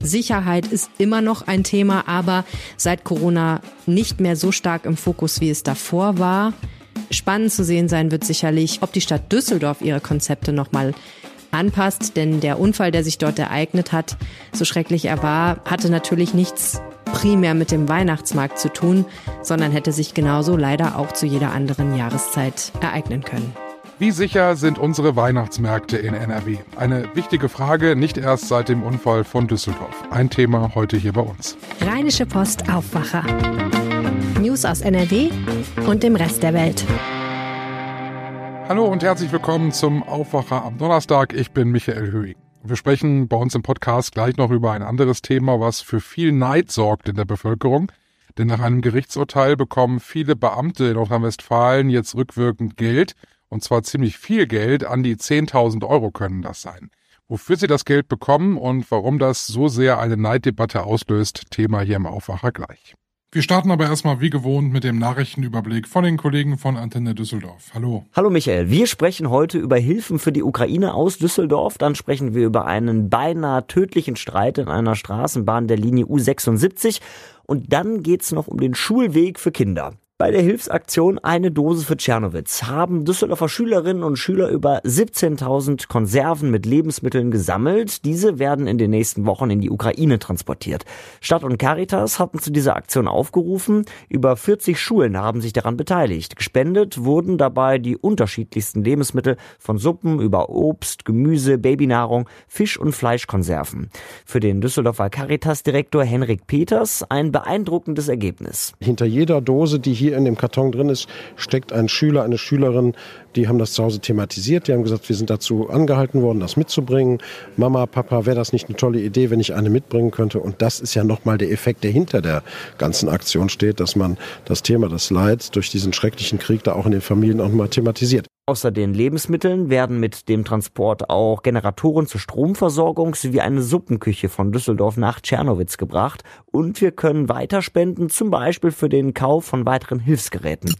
Sicherheit ist immer noch ein Thema, aber seit Corona nicht mehr so stark im Fokus, wie es davor war. Spannend zu sehen sein wird sicherlich, ob die Stadt Düsseldorf ihre Konzepte nochmal anpasst, denn der Unfall, der sich dort ereignet hat, so schrecklich er war, hatte natürlich nichts primär mit dem Weihnachtsmarkt zu tun, sondern hätte sich genauso leider auch zu jeder anderen Jahreszeit ereignen können. Wie sicher sind unsere Weihnachtsmärkte in NRW? Eine wichtige Frage, nicht erst seit dem Unfall von Düsseldorf. Ein Thema heute hier bei uns. Rheinische Post Aufwacher. News aus NRW und dem Rest der Welt. Hallo und herzlich willkommen zum Aufwacher am Donnerstag. Ich bin Michael Höhing. Wir sprechen bei uns im Podcast gleich noch über ein anderes Thema, was für viel Neid sorgt in der Bevölkerung. Denn nach einem Gerichtsurteil bekommen viele Beamte in Nordrhein-Westfalen jetzt rückwirkend Geld und zwar ziemlich viel Geld, an die 10.000 Euro können das sein. Wofür sie das Geld bekommen und warum das so sehr eine Neiddebatte auslöst, Thema hier im Aufwacher gleich. Wir starten aber erstmal wie gewohnt mit dem Nachrichtenüberblick von den Kollegen von Antenne Düsseldorf. Hallo. Hallo Michael. Wir sprechen heute über Hilfen für die Ukraine aus Düsseldorf. Dann sprechen wir über einen beinahe tödlichen Streit in einer Straßenbahn der Linie U76. Und dann geht's noch um den Schulweg für Kinder. Bei der Hilfsaktion Eine Dose für Tschernowitz haben Düsseldorfer Schülerinnen und Schüler über 17.000 Konserven mit Lebensmitteln gesammelt. Diese werden in den nächsten Wochen in die Ukraine transportiert. Stadt und Caritas hatten zu dieser Aktion aufgerufen. Über 40 Schulen haben sich daran beteiligt. Gespendet wurden dabei die unterschiedlichsten Lebensmittel von Suppen über Obst, Gemüse, Babynahrung, Fisch- und Fleischkonserven. Für den Düsseldorfer Caritas-Direktor Henrik Peters ein beeindruckendes Ergebnis. Hinter jeder Dose, die hier hier in dem Karton drin ist, steckt ein Schüler, eine Schülerin, die haben das zu Hause thematisiert. Die haben gesagt, wir sind dazu angehalten worden, das mitzubringen. Mama, Papa, wäre das nicht eine tolle Idee, wenn ich eine mitbringen könnte? Und das ist ja nochmal der Effekt, der hinter der ganzen Aktion steht, dass man das Thema des Leids durch diesen schrecklichen Krieg da auch in den Familien auch mal thematisiert. Außer den Lebensmitteln werden mit dem Transport auch Generatoren zur Stromversorgung sowie eine Suppenküche von Düsseldorf nach Tschernowitz gebracht und wir können weiterspenden, zum Beispiel für den Kauf von weiteren Hilfsgeräten.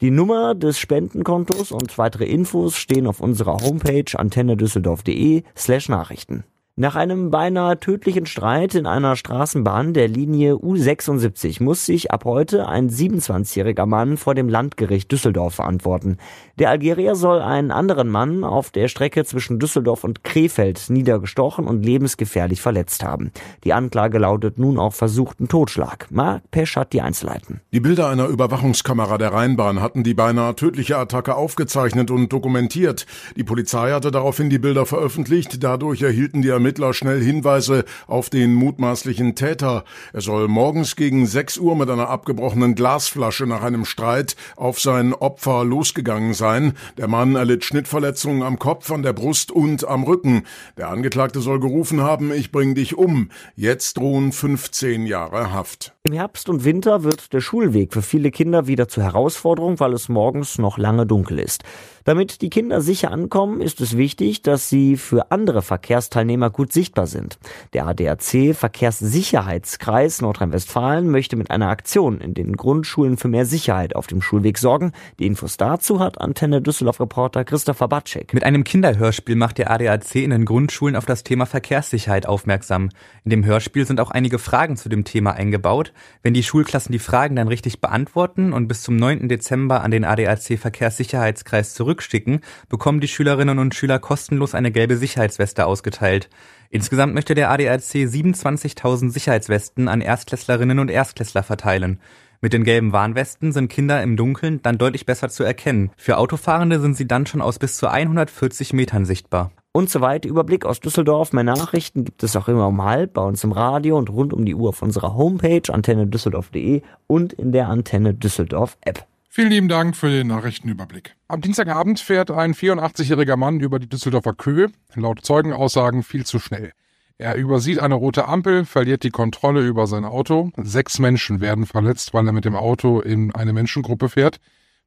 Die Nummer des Spendenkontos und weitere Infos stehen auf unserer Homepage antennedüsseldorf.de slash Nachrichten. Nach einem beinahe tödlichen Streit in einer Straßenbahn der Linie U76 muss sich ab heute ein 27-jähriger Mann vor dem Landgericht Düsseldorf verantworten. Der Algerier soll einen anderen Mann auf der Strecke zwischen Düsseldorf und Krefeld niedergestochen und lebensgefährlich verletzt haben. Die Anklage lautet nun auf versuchten Totschlag. Marc Pesch hat die Einzelheiten. Die Bilder einer Überwachungskamera der Rheinbahn hatten die beinahe tödliche Attacke aufgezeichnet und dokumentiert. Die Polizei hatte daraufhin die Bilder veröffentlicht. Dadurch erhielten die Ermittler schnell Hinweise auf den mutmaßlichen Täter. Er soll morgens gegen 6 Uhr mit einer abgebrochenen Glasflasche nach einem Streit auf sein Opfer losgegangen sein. Der Mann erlitt Schnittverletzungen am Kopf, an der Brust und am Rücken. Der Angeklagte soll gerufen haben, ich bring dich um. Jetzt drohen 15 Jahre Haft. Im Herbst und Winter wird der Schulweg für viele Kinder wieder zur Herausforderung, weil es morgens noch lange dunkel ist. Damit die Kinder sicher ankommen, ist es wichtig, dass sie für andere Verkehrsteilnehmer gut sichtbar sind. Der ADAC Verkehrssicherheitskreis Nordrhein-Westfalen möchte mit einer Aktion in den Grundschulen für mehr Sicherheit auf dem Schulweg sorgen. Die Infos dazu hat Antenne Düsseldorf Reporter Christopher Batschek. Mit einem Kinderhörspiel macht der ADAC in den Grundschulen auf das Thema Verkehrssicherheit aufmerksam. In dem Hörspiel sind auch einige Fragen zu dem Thema eingebaut. Wenn die Schulklassen die Fragen dann richtig beantworten und bis zum 9. Dezember an den ADAC Verkehrssicherheitskreis zurück zurückschicken, bekommen die Schülerinnen und Schüler kostenlos eine gelbe Sicherheitsweste ausgeteilt. Insgesamt möchte der ADAC 27.000 Sicherheitswesten an Erstklässlerinnen und Erstklässler verteilen. Mit den gelben Warnwesten sind Kinder im Dunkeln dann deutlich besser zu erkennen. Für Autofahrende sind sie dann schon aus bis zu 140 Metern sichtbar. Und so weiter. Überblick aus Düsseldorf. Mehr Nachrichten gibt es auch immer um halb bei uns im Radio und rund um die Uhr auf unserer Homepage antennedüsseldorf.de und in der Antenne Düsseldorf App. Vielen lieben Dank für den Nachrichtenüberblick. Am Dienstagabend fährt ein 84-jähriger Mann über die Düsseldorfer Köhe, laut Zeugenaussagen viel zu schnell. Er übersieht eine rote Ampel, verliert die Kontrolle über sein Auto. Sechs Menschen werden verletzt, weil er mit dem Auto in eine Menschengruppe fährt.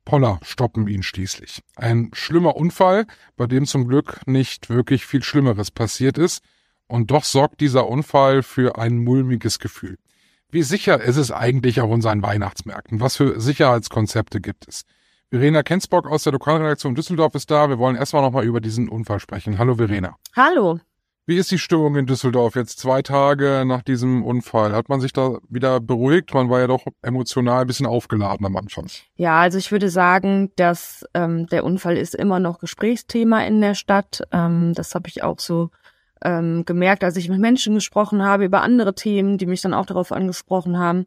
Poller stoppen ihn schließlich. Ein schlimmer Unfall, bei dem zum Glück nicht wirklich viel Schlimmeres passiert ist. Und doch sorgt dieser Unfall für ein mulmiges Gefühl. Wie sicher ist es eigentlich auf unseren Weihnachtsmärkten? Was für Sicherheitskonzepte gibt es? Verena Kensbock aus der Lokalredaktion Düsseldorf ist da. Wir wollen erstmal nochmal über diesen Unfall sprechen. Hallo Verena. Hallo. Wie ist die Stimmung in Düsseldorf jetzt zwei Tage nach diesem Unfall? Hat man sich da wieder beruhigt? Man war ja doch emotional ein bisschen aufgeladen am Anfang. Ja, also ich würde sagen, dass ähm, der Unfall ist immer noch Gesprächsthema in der Stadt. Ähm, das habe ich auch so ähm, gemerkt, als ich mit Menschen gesprochen habe über andere Themen, die mich dann auch darauf angesprochen haben.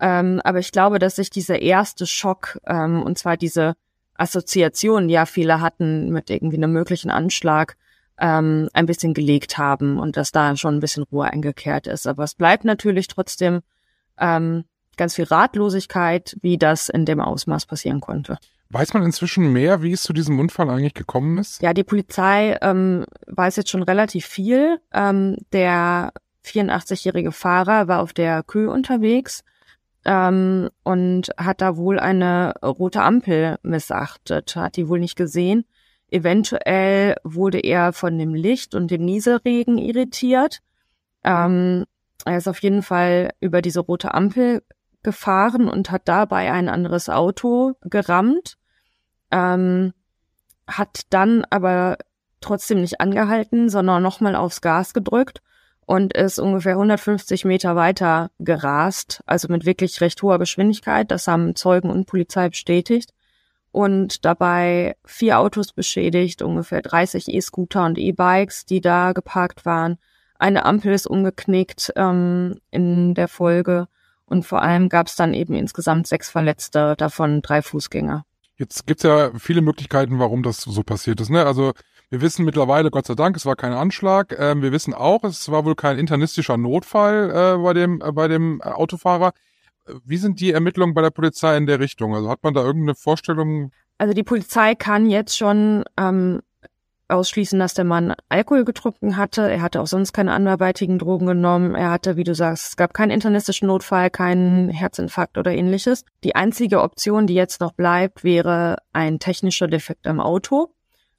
Ähm, aber ich glaube, dass sich dieser erste Schock, ähm, und zwar diese Assoziation, die ja viele hatten mit irgendwie einem möglichen Anschlag, ähm, ein bisschen gelegt haben und dass da schon ein bisschen Ruhe eingekehrt ist. Aber es bleibt natürlich trotzdem ähm, ganz viel Ratlosigkeit, wie das in dem Ausmaß passieren konnte. Weiß man inzwischen mehr, wie es zu diesem Unfall eigentlich gekommen ist? Ja, die Polizei ähm, weiß jetzt schon relativ viel. Ähm, der 84-jährige Fahrer war auf der Kühe unterwegs ähm, und hat da wohl eine rote Ampel missachtet, hat die wohl nicht gesehen Eventuell wurde er von dem Licht und dem Nieselregen irritiert. Ähm, er ist auf jeden Fall über diese rote Ampel gefahren und hat dabei ein anderes Auto gerammt, ähm, hat dann aber trotzdem nicht angehalten, sondern nochmal aufs Gas gedrückt und ist ungefähr 150 Meter weiter gerast, also mit wirklich recht hoher Geschwindigkeit. Das haben Zeugen und Polizei bestätigt und dabei vier Autos beschädigt, ungefähr 30 E-Scooter und E-Bikes, die da geparkt waren. Eine Ampel ist umgeknickt ähm, in der Folge und vor allem gab es dann eben insgesamt sechs Verletzte, davon drei Fußgänger. Jetzt gibt's ja viele Möglichkeiten, warum das so passiert ist. Ne? Also wir wissen mittlerweile, Gott sei Dank, es war kein Anschlag. Ähm, wir wissen auch, es war wohl kein internistischer Notfall äh, bei dem äh, bei dem Autofahrer. Wie sind die Ermittlungen bei der Polizei in der Richtung? Also hat man da irgendeine Vorstellung? Also die Polizei kann jetzt schon ähm, ausschließen, dass der Mann Alkohol getrunken hatte. Er hatte auch sonst keine anderweitigen Drogen genommen. Er hatte, wie du sagst, es gab keinen internistischen Notfall, keinen Herzinfarkt oder ähnliches. Die einzige Option, die jetzt noch bleibt, wäre ein technischer Defekt am Auto.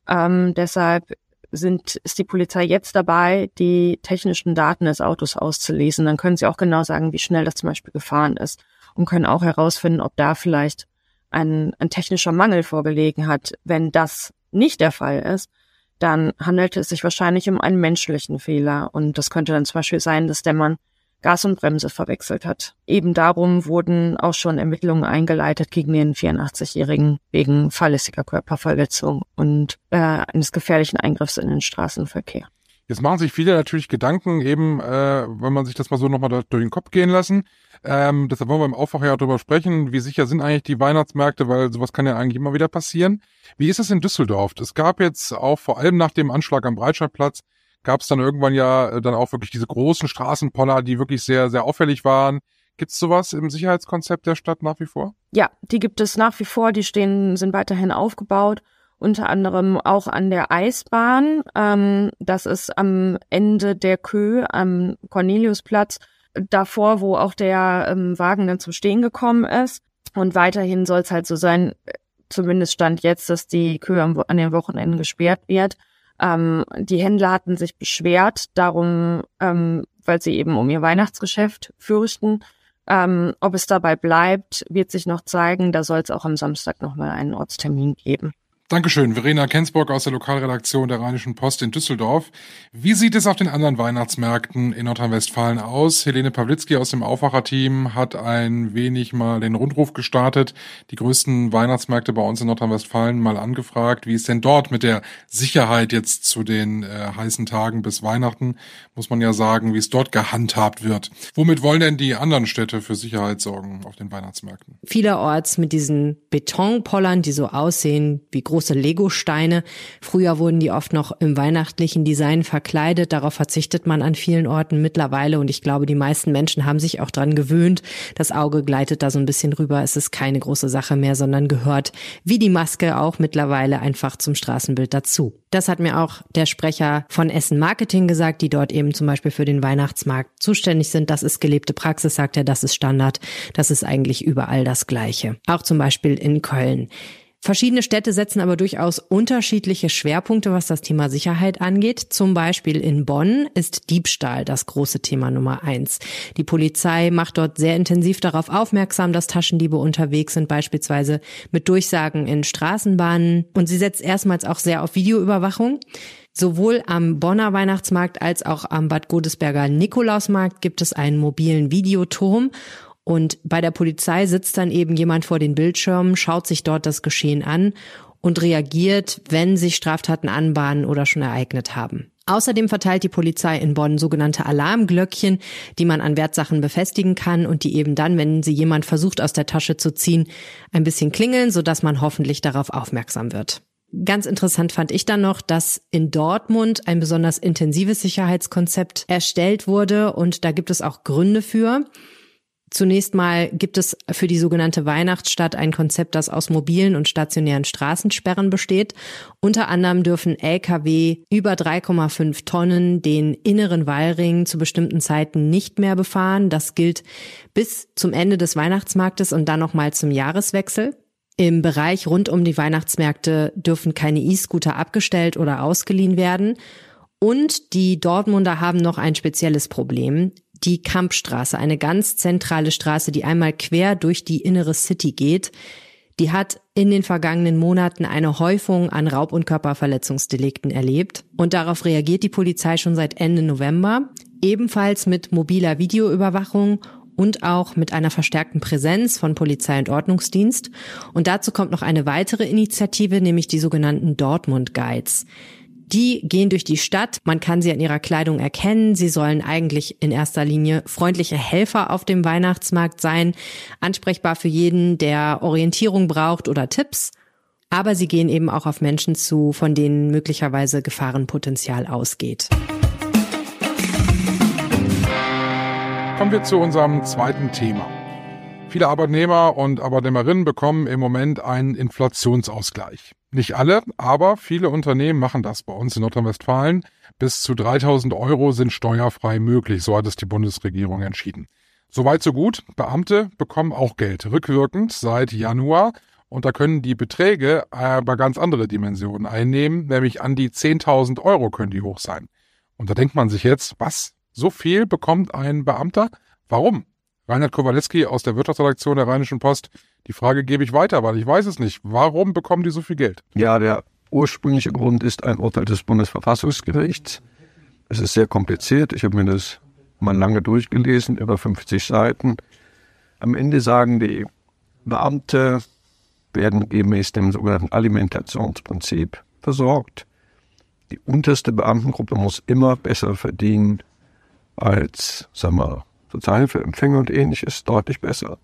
Ähm, deshalb sind, ist die Polizei jetzt dabei, die technischen Daten des Autos auszulesen. Dann können sie auch genau sagen, wie schnell das zum Beispiel gefahren ist und können auch herausfinden, ob da vielleicht ein, ein technischer Mangel vorgelegen hat. Wenn das nicht der Fall ist, dann handelt es sich wahrscheinlich um einen menschlichen Fehler. Und das könnte dann zum Beispiel sein, dass der Mann Gas und Bremse verwechselt hat. Eben darum wurden auch schon Ermittlungen eingeleitet gegen den 84-Jährigen wegen fahrlässiger Körperverletzung und äh, eines gefährlichen Eingriffs in den Straßenverkehr. Jetzt machen sich viele natürlich Gedanken, eben, äh, wenn man sich das mal so nochmal durch den Kopf gehen lassen. Ähm, deshalb wollen wir im Aufwacher ja darüber sprechen, wie sicher sind eigentlich die Weihnachtsmärkte, weil sowas kann ja eigentlich immer wieder passieren. Wie ist es in Düsseldorf? Es gab jetzt auch vor allem nach dem Anschlag am Breitscheidplatz gab es dann irgendwann ja äh, dann auch wirklich diese großen Straßenpoller, die wirklich sehr, sehr auffällig waren. Gibt es sowas im Sicherheitskonzept der Stadt nach wie vor? Ja, die gibt es nach wie vor. Die stehen, sind weiterhin aufgebaut. Unter anderem auch an der Eisbahn. Ähm, das ist am Ende der Kö am Corneliusplatz. Davor, wo auch der ähm, Wagen dann zum Stehen gekommen ist. Und weiterhin soll es halt so sein, zumindest stand jetzt, dass die Kö an den Wochenenden gesperrt wird. Ähm, die Händler hatten sich beschwert, darum, ähm, weil sie eben um ihr Weihnachtsgeschäft fürchten. Ähm, ob es dabei bleibt, wird sich noch zeigen. Da soll es auch am Samstag nochmal einen Ortstermin geben. Dankeschön, Verena Kensburg aus der Lokalredaktion der Rheinischen Post in Düsseldorf. Wie sieht es auf den anderen Weihnachtsmärkten in Nordrhein-Westfalen aus? Helene Pawlitzki aus dem Aufwacherteam hat ein wenig mal den Rundruf gestartet, die größten Weihnachtsmärkte bei uns in Nordrhein-Westfalen mal angefragt, wie es denn dort mit der Sicherheit jetzt zu den äh, heißen Tagen bis Weihnachten, muss man ja sagen, wie es dort gehandhabt wird. Womit wollen denn die anderen Städte für Sicherheit sorgen auf den Weihnachtsmärkten? Vielerorts mit diesen Betonpollern, die so aussehen wie große Legosteine. Früher wurden die oft noch im weihnachtlichen Design verkleidet. Darauf verzichtet man an vielen Orten mittlerweile. Und ich glaube, die meisten Menschen haben sich auch dran gewöhnt. Das Auge gleitet da so ein bisschen rüber. Es ist keine große Sache mehr, sondern gehört wie die Maske auch mittlerweile einfach zum Straßenbild dazu. Das hat mir auch der Sprecher von Essen Marketing gesagt, die dort eben zum Beispiel für den Weihnachtsmarkt zuständig sind. Das ist gelebte Praxis, sagt er, das ist Standard. Das ist eigentlich überall das Gleiche. Auch zum Beispiel in Köln. Verschiedene Städte setzen aber durchaus unterschiedliche Schwerpunkte, was das Thema Sicherheit angeht. Zum Beispiel in Bonn ist Diebstahl das große Thema Nummer eins. Die Polizei macht dort sehr intensiv darauf aufmerksam, dass Taschendiebe unterwegs sind, beispielsweise mit Durchsagen in Straßenbahnen. Und sie setzt erstmals auch sehr auf Videoüberwachung. Sowohl am Bonner Weihnachtsmarkt als auch am Bad Godesberger Nikolausmarkt gibt es einen mobilen Videoturm und bei der Polizei sitzt dann eben jemand vor den Bildschirmen, schaut sich dort das Geschehen an und reagiert, wenn sich Straftaten anbahnen oder schon ereignet haben. Außerdem verteilt die Polizei in Bonn sogenannte Alarmglöckchen, die man an Wertsachen befestigen kann und die eben dann, wenn sie jemand versucht aus der Tasche zu ziehen, ein bisschen klingeln, sodass man hoffentlich darauf aufmerksam wird. Ganz interessant fand ich dann noch, dass in Dortmund ein besonders intensives Sicherheitskonzept erstellt wurde und da gibt es auch Gründe für. Zunächst mal gibt es für die sogenannte Weihnachtsstadt ein Konzept, das aus mobilen und stationären Straßensperren besteht. Unter anderem dürfen Lkw über 3,5 Tonnen den inneren Wallring zu bestimmten Zeiten nicht mehr befahren. Das gilt bis zum Ende des Weihnachtsmarktes und dann nochmal zum Jahreswechsel. Im Bereich rund um die Weihnachtsmärkte dürfen keine E-Scooter abgestellt oder ausgeliehen werden. Und die Dortmunder haben noch ein spezielles Problem. Die Kampstraße, eine ganz zentrale Straße, die einmal quer durch die innere City geht, die hat in den vergangenen Monaten eine Häufung an Raub- und Körperverletzungsdelikten erlebt. Und darauf reagiert die Polizei schon seit Ende November, ebenfalls mit mobiler Videoüberwachung und auch mit einer verstärkten Präsenz von Polizei und Ordnungsdienst. Und dazu kommt noch eine weitere Initiative, nämlich die sogenannten Dortmund Guides. Die gehen durch die Stadt. Man kann sie an ihrer Kleidung erkennen. Sie sollen eigentlich in erster Linie freundliche Helfer auf dem Weihnachtsmarkt sein, ansprechbar für jeden, der Orientierung braucht oder Tipps. Aber sie gehen eben auch auf Menschen zu, von denen möglicherweise Gefahrenpotenzial ausgeht. Kommen wir zu unserem zweiten Thema. Viele Arbeitnehmer und Arbeitnehmerinnen bekommen im Moment einen Inflationsausgleich. Nicht alle, aber viele Unternehmen machen das bei uns in Nordrhein-Westfalen. Bis zu 3000 Euro sind steuerfrei möglich, so hat es die Bundesregierung entschieden. Soweit so gut. Beamte bekommen auch Geld, rückwirkend seit Januar. Und da können die Beträge aber ganz andere Dimensionen einnehmen, nämlich an die 10.000 Euro können die hoch sein. Und da denkt man sich jetzt, was? So viel bekommt ein Beamter? Warum? Reinhard Kowaleski aus der Wirtschaftsredaktion der Rheinischen Post. Die Frage gebe ich weiter, weil ich weiß es nicht. Warum bekommen die so viel Geld? Ja, der ursprüngliche Grund ist ein Urteil des Bundesverfassungsgerichts. Es ist sehr kompliziert. Ich habe mir das mal lange durchgelesen, über 50 Seiten. Am Ende sagen die Beamte, werden gemäß dem sogenannten Alimentationsprinzip versorgt. Die unterste Beamtengruppe muss immer besser verdienen als, sagen wir, Sozialhilfeempfänger und ähnliches deutlich besser.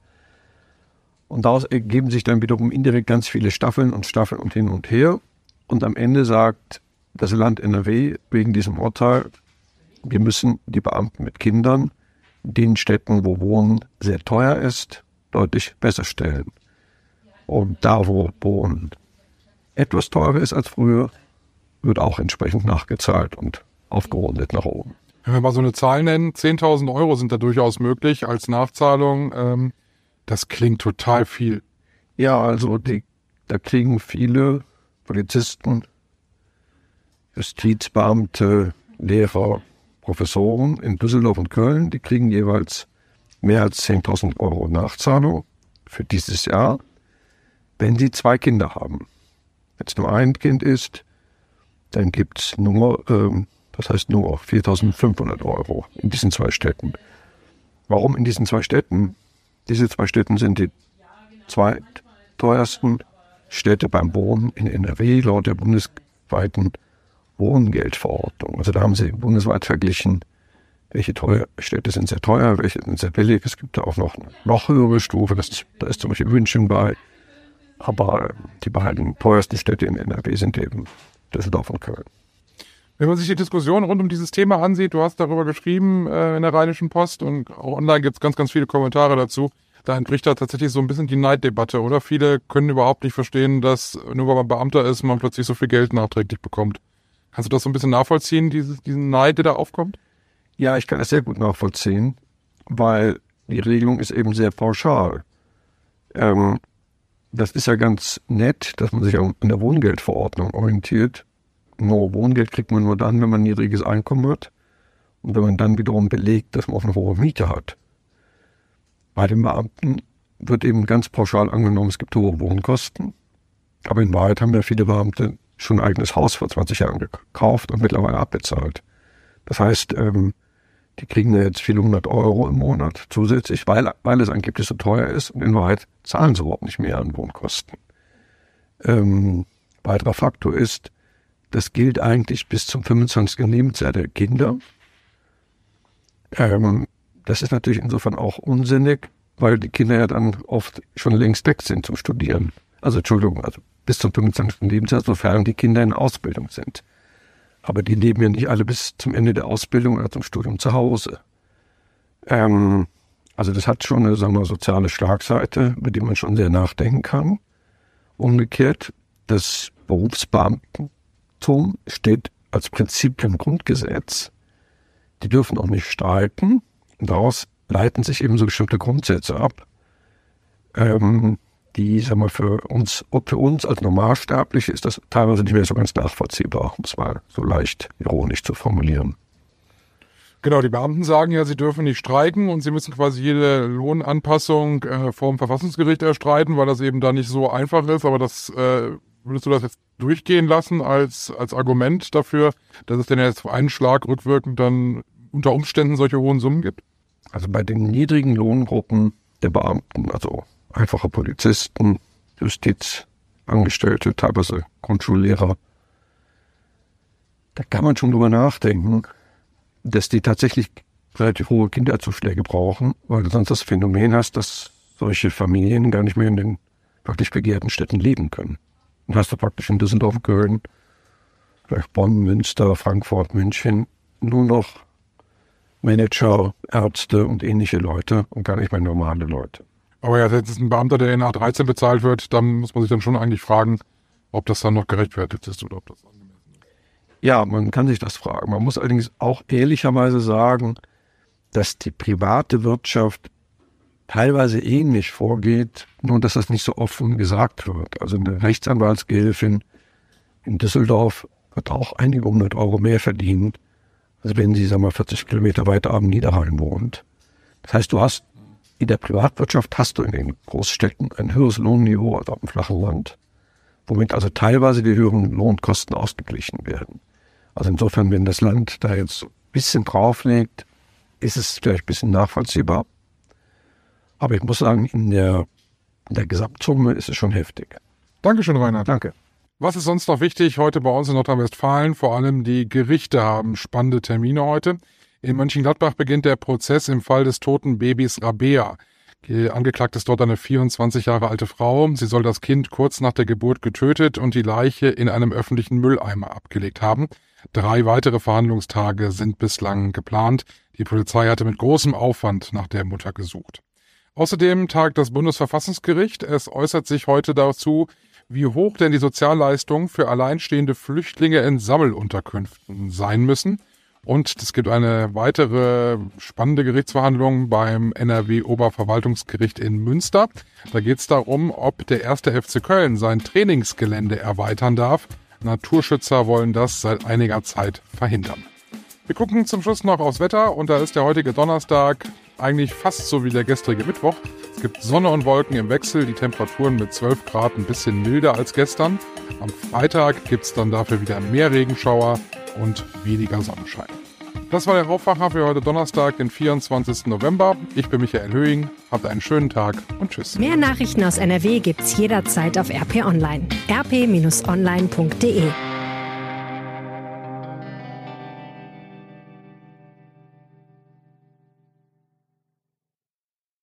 Und daraus ergeben sich dann wiederum indirekt ganz viele Staffeln und Staffeln und hin und her. Und am Ende sagt das Land NRW wegen diesem Urteil, wir müssen die Beamten mit Kindern in den Städten, wo Wohnen sehr teuer ist, deutlich besser stellen. Und da, wo Wohnen etwas teurer ist als früher, wird auch entsprechend nachgezahlt und aufgerundet nach oben. Wenn wir mal so eine Zahl nennen, 10.000 Euro sind da durchaus möglich als Nachzahlung. Ähm, das klingt total viel. Ja, also die, da kriegen viele Polizisten, Justizbeamte, Lehrer, Professoren in Düsseldorf und Köln, die kriegen jeweils mehr als 10.000 Euro Nachzahlung für dieses Jahr, wenn sie zwei Kinder haben. Wenn es nur ein Kind ist, dann gibt's nur ähm, das heißt nur 4.500 Euro in diesen zwei Städten. Warum in diesen zwei Städten? Diese zwei Städte sind die zweitteuersten Städte beim Wohnen in NRW laut der bundesweiten Wohngeldverordnung. Also da haben sie bundesweit verglichen, welche teuer, Städte sind sehr teuer, welche sind sehr billig. Es gibt da auch noch eine noch höhere Stufe, das, da ist zum Beispiel München bei. Aber die beiden teuersten Städte in NRW sind eben Düsseldorf und Köln. Wenn man sich die Diskussion rund um dieses Thema ansieht, du hast darüber geschrieben äh, in der Rheinischen Post und auch online gibt es ganz, ganz viele Kommentare dazu. Da entbricht da tatsächlich so ein bisschen die Neiddebatte, oder? Viele können überhaupt nicht verstehen, dass nur weil man Beamter ist, man plötzlich so viel Geld nachträglich bekommt. Kannst du das so ein bisschen nachvollziehen, dieses, diesen Neid, der da aufkommt? Ja, ich kann es sehr gut nachvollziehen, weil die Regelung ist eben sehr pauschal. Ähm, das ist ja ganz nett, dass man sich an der Wohngeldverordnung orientiert nur Wohngeld kriegt man nur dann, wenn man ein niedriges Einkommen hat und wenn man dann wiederum belegt, dass man auch eine hohe Miete hat. Bei den Beamten wird eben ganz pauschal angenommen, es gibt hohe Wohnkosten, aber in Wahrheit haben ja viele Beamte schon ein eigenes Haus vor 20 Jahren gekauft und mittlerweile abbezahlt. Das heißt, ähm, die kriegen da jetzt viele hundert Euro im Monat zusätzlich, weil, weil es angeblich so teuer ist und in Wahrheit zahlen sie überhaupt nicht mehr an Wohnkosten. Ähm, weiterer Faktor ist, das gilt eigentlich bis zum 25. Lebensjahr der Kinder. Ähm, das ist natürlich insofern auch unsinnig, weil die Kinder ja dann oft schon längst weg sind zum Studieren. Also Entschuldigung, also bis zum 25. Lebensjahr, sofern die Kinder in Ausbildung sind. Aber die leben ja nicht alle bis zum Ende der Ausbildung oder zum Studium zu Hause. Ähm, also das hat schon eine, sagen wir, soziale Schlagseite, mit der man schon sehr nachdenken kann. Umgekehrt, das Berufsbeamtentum steht als Prinzip im Grundgesetz. Die dürfen auch nicht streiken. daraus leiten sich eben so bestimmte Grundsätze ab, ähm, die, sagen wir, für uns, für uns als Normalsterbliche ist das teilweise nicht mehr so ganz nachvollziehbar, um es mal so leicht ironisch zu formulieren. Genau, die Beamten sagen ja, sie dürfen nicht streiken und sie müssen quasi jede Lohnanpassung äh, vor dem Verfassungsgericht erstreiten, weil das eben da nicht so einfach ist. Aber das äh, würdest du das jetzt durchgehen lassen als, als Argument dafür, dass es denn jetzt auf einen Schlag rückwirkend dann unter Umständen solche hohen Summen gibt? Also bei den niedrigen Lohngruppen der Beamten, also einfache Polizisten, Justizangestellte, teilweise Grundschullehrer. Da kann man schon drüber nachdenken, dass die tatsächlich relativ hohe Kinderzuschläge brauchen, weil du sonst das Phänomen hast, dass solche Familien gar nicht mehr in den wirklich begehrten Städten leben können. Dann hast du praktisch in Düsseldorf, Köln, vielleicht Bonn, Münster, Frankfurt, München nur noch Manager, Ärzte und ähnliche Leute und gar nicht mehr normale Leute. Aber ja, jetzt ist ein Beamter, der in A13 bezahlt wird, dann muss man sich dann schon eigentlich fragen, ob das dann noch gerechtfertigt ist oder ob das angemessen ist. Ja, man kann sich das fragen. Man muss allerdings auch ehrlicherweise sagen, dass die private Wirtschaft teilweise ähnlich vorgeht, nur dass das nicht so offen gesagt wird. Also eine Rechtsanwaltsgehilfin in Düsseldorf wird auch einige hundert Euro mehr verdienen, als wenn sie, sagen wir, 40 Kilometer weiter am Niederrhein wohnt. Das heißt, du hast in der Privatwirtschaft hast du in den Großstädten ein höheres Lohnniveau als auf dem flachen Land, womit also teilweise die höheren Lohnkosten ausgeglichen werden. Also insofern, wenn das Land da jetzt ein bisschen drauflegt, ist es vielleicht ein bisschen nachvollziehbar. Aber ich muss sagen, in der, in der Gesamtsumme ist es schon heftig. Dankeschön, Reinhard. Danke. Was ist sonst noch wichtig heute bei uns in Nordrhein-Westfalen? Vor allem die Gerichte haben spannende Termine heute. In Mönchengladbach beginnt der Prozess im Fall des toten Babys Rabea. Angeklagt ist dort eine 24 Jahre alte Frau. Sie soll das Kind kurz nach der Geburt getötet und die Leiche in einem öffentlichen Mülleimer abgelegt haben. Drei weitere Verhandlungstage sind bislang geplant. Die Polizei hatte mit großem Aufwand nach der Mutter gesucht. Außerdem tagt das Bundesverfassungsgericht. Es äußert sich heute dazu, wie hoch denn die Sozialleistungen für alleinstehende Flüchtlinge in Sammelunterkünften sein müssen. Und es gibt eine weitere spannende Gerichtsverhandlung beim NRW-Oberverwaltungsgericht in Münster. Da geht es darum, ob der erste FC Köln sein Trainingsgelände erweitern darf. Naturschützer wollen das seit einiger Zeit verhindern. Wir gucken zum Schluss noch aufs Wetter und da ist der heutige Donnerstag eigentlich fast so wie der gestrige Mittwoch. Es gibt Sonne und Wolken im Wechsel, die Temperaturen mit 12 Grad ein bisschen milder als gestern. Am Freitag gibt es dann dafür wieder mehr Regenschauer und weniger Sonnenschein. Das war der Raufwacher für heute Donnerstag, den 24. November. Ich bin Michael Höhing. Habt einen schönen Tag und tschüss. Mehr Nachrichten aus NRW gibt's jederzeit auf RP Online. rp-online.de